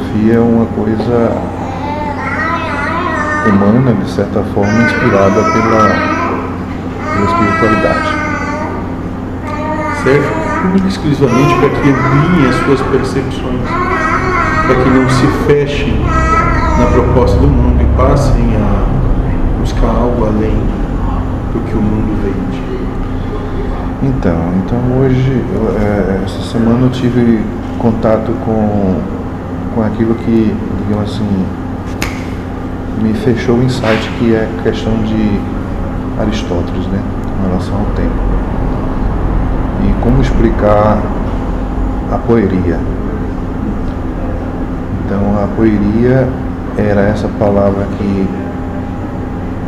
filosofia é uma coisa humana, de certa forma, inspirada pela, pela espiritualidade. Serve exclusivamente para que ampliem as suas percepções, para que não se fechem na proposta do mundo e passem a buscar algo além do que o mundo vende. Então, então hoje, é, essa semana eu tive contato com, com aquilo que, digamos assim, me fechou o insight que é a questão de Aristóteles, né, em relação ao tempo. E como explicar a poeria. Então a poeria era essa palavra que,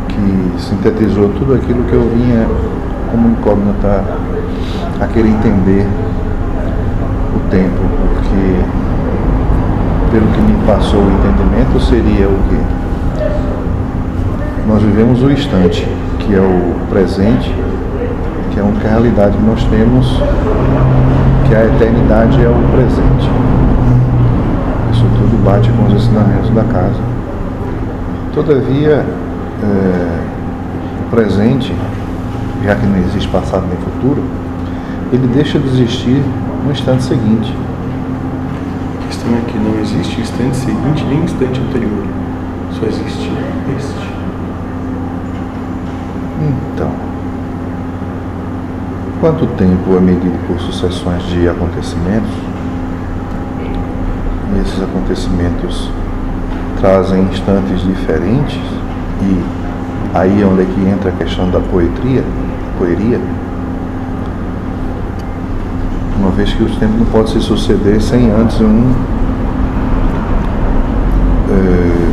que sintetizou tudo aquilo que eu vinha como incógnita a querer entender o tempo, pelo que me passou o entendimento seria o que? Nós vivemos o instante, que é o presente, que é a realidade que nós temos, que a eternidade é o presente. Isso tudo bate com os ensinamentos da casa. Todavia, é, o presente, já que não existe passado nem futuro, ele deixa de existir no instante seguinte. É que não existe instante seguinte nem instante anterior. Só existe este. Então, quanto tempo é medido por sucessões de acontecimentos? E esses acontecimentos trazem instantes diferentes e aí é onde é que entra a questão da poetria, poeria, vez que os tempos não podem se suceder sem antes um é,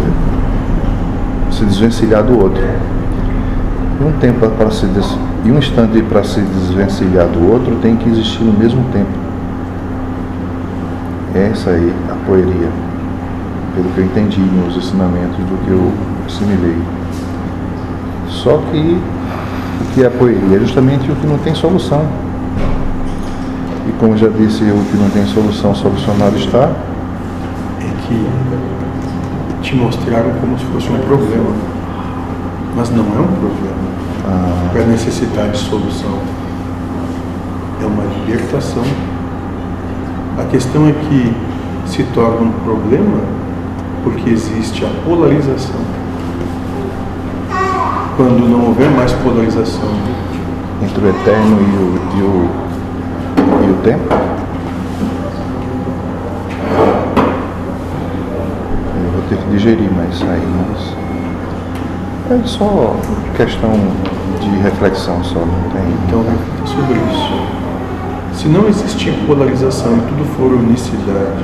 se desvencilhar do outro. E um tempo para se des... e um instante para se desvencilhar do outro tem que existir no mesmo tempo. Essa aí a poeria, pelo que eu entendi nos ensinamentos do que eu assimilei. Só que o que é a poeria é justamente o que não tem solução. E como já disse, o que não tem solução, solucionado está. É que te mostraram como se fosse um problema. Mas não é um problema. Ah, Para necessitar de solução. É uma libertação. A questão é que se torna um problema porque existe a polarização. Quando não houver mais polarização, entre o eterno e o, e o, e o tempo. Eu vou ter que digerir mais aí, mas é só questão de reflexão só, não tem. então reflita sobre isso. Se não existir polarização e tudo for unicidade,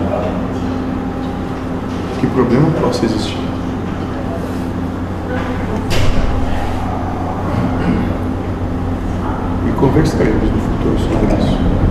que problema possa existir? E conversaremos no futuro sobre isso.